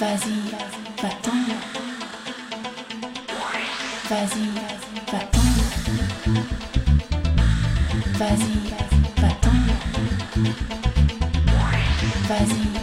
Vas-y vas-y, bâtons, vas-y vas-y, bâtons, vas-y vas-y, bâtons, vas-y.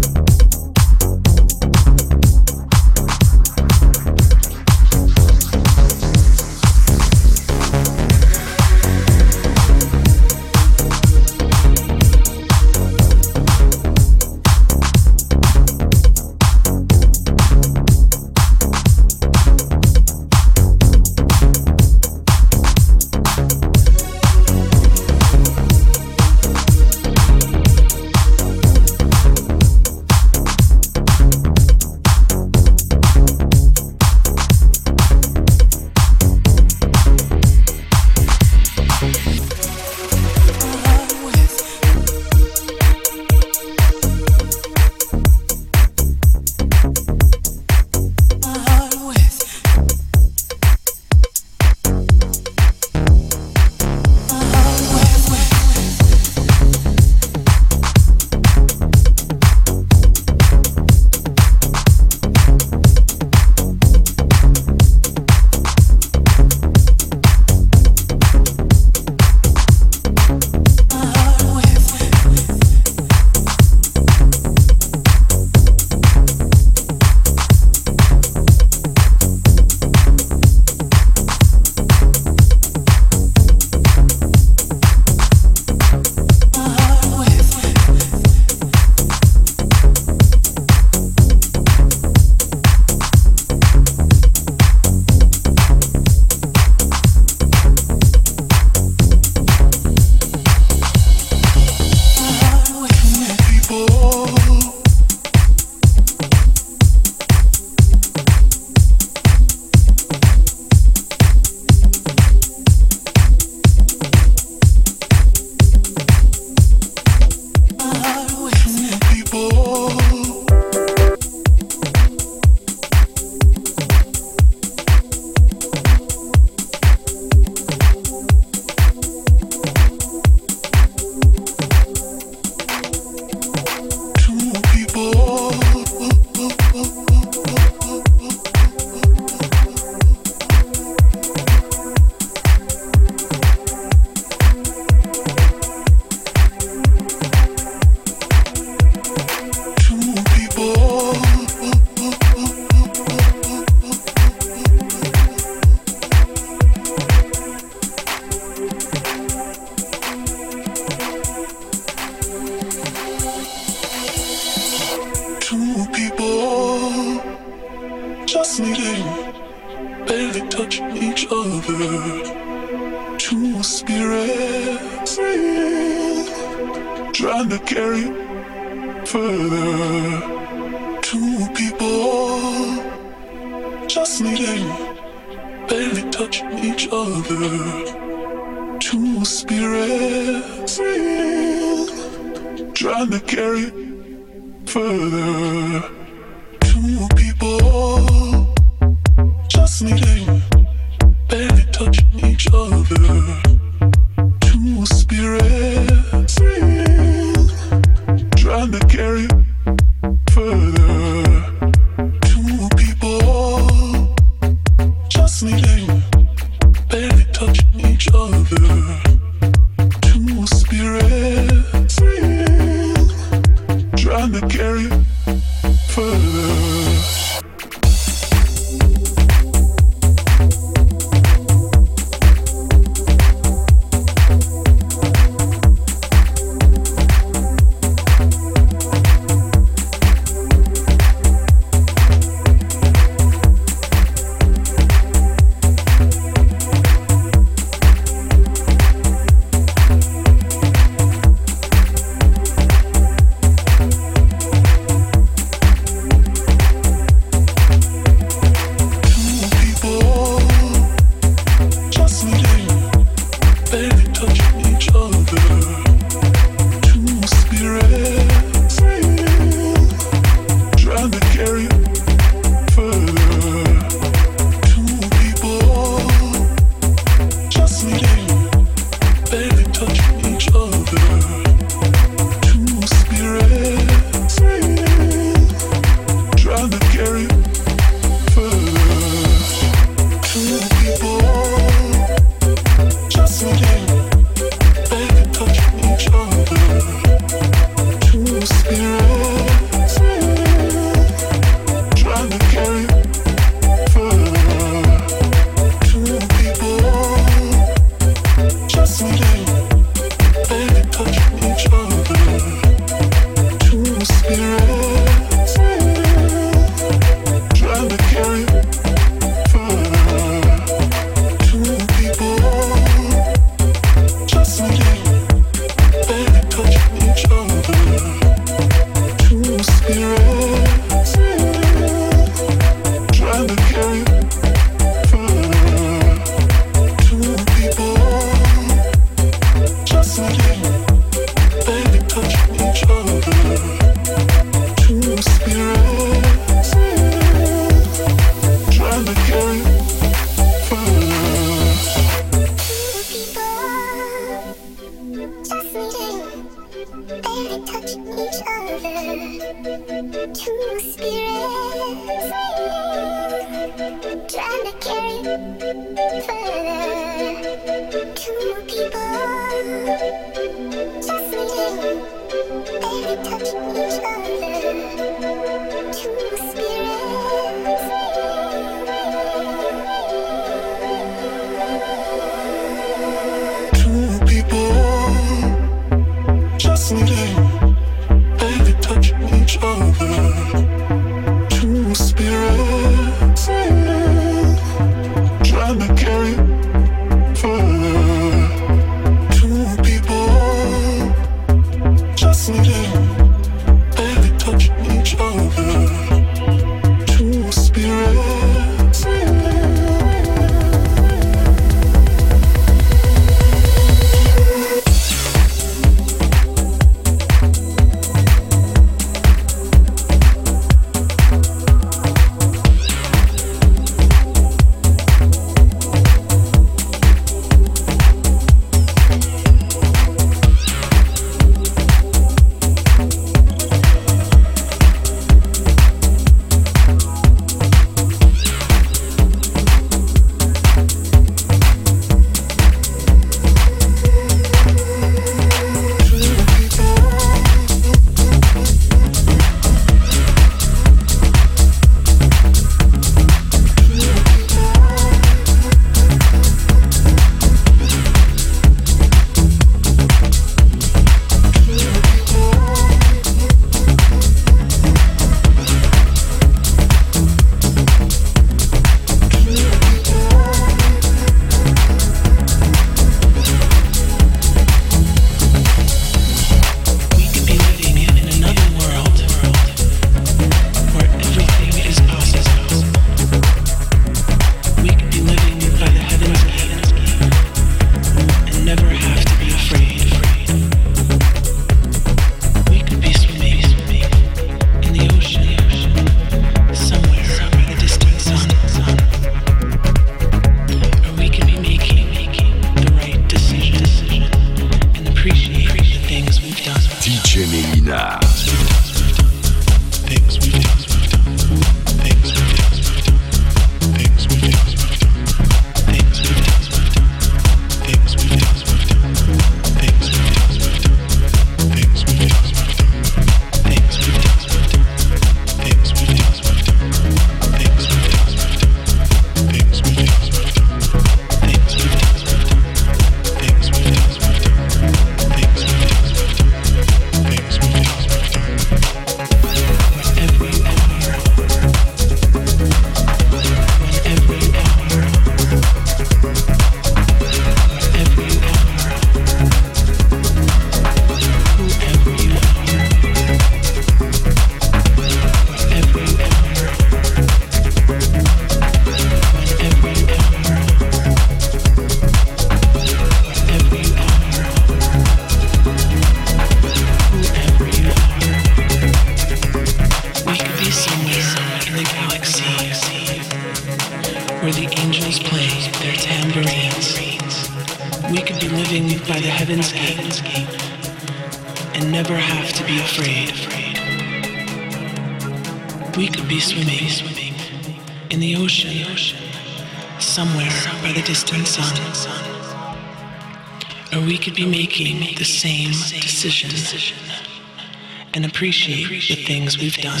Appreciate the things we've done.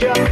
Russia.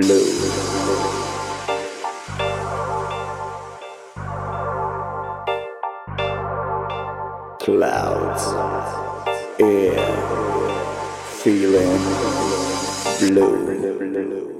Blue. clouds, air, feeling blue.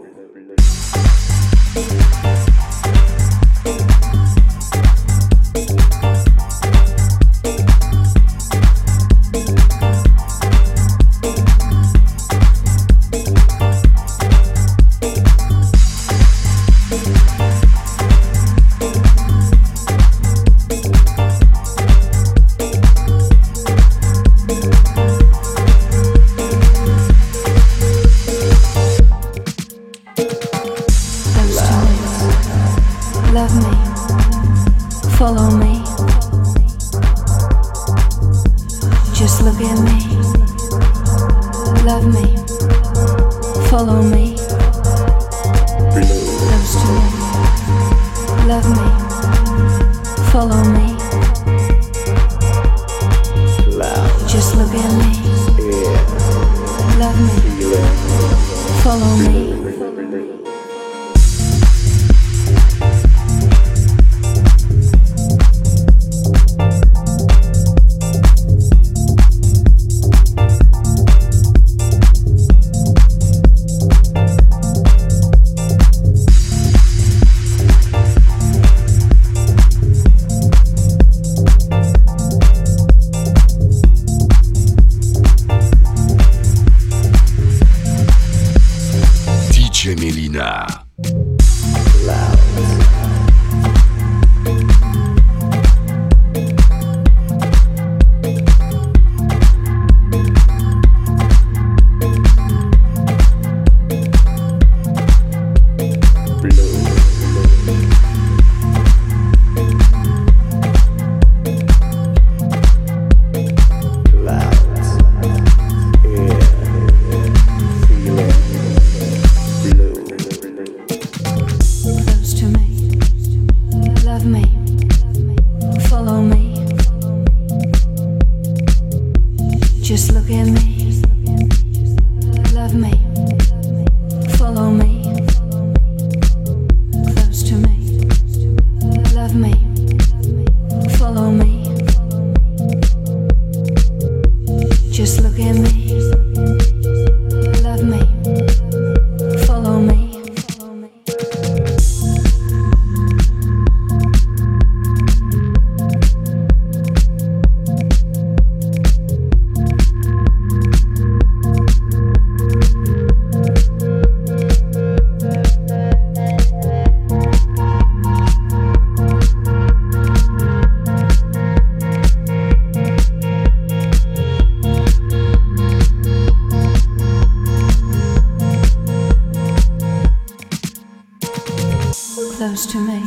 Close to me.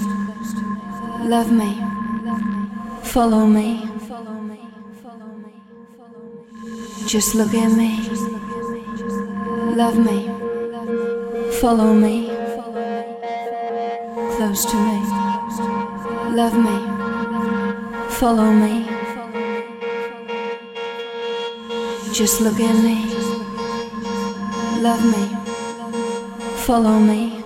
Love me. Follow me. Just look at me. Love me. Follow me. Close to me. Love me. Follow me. Just look at me. Love me. Follow me.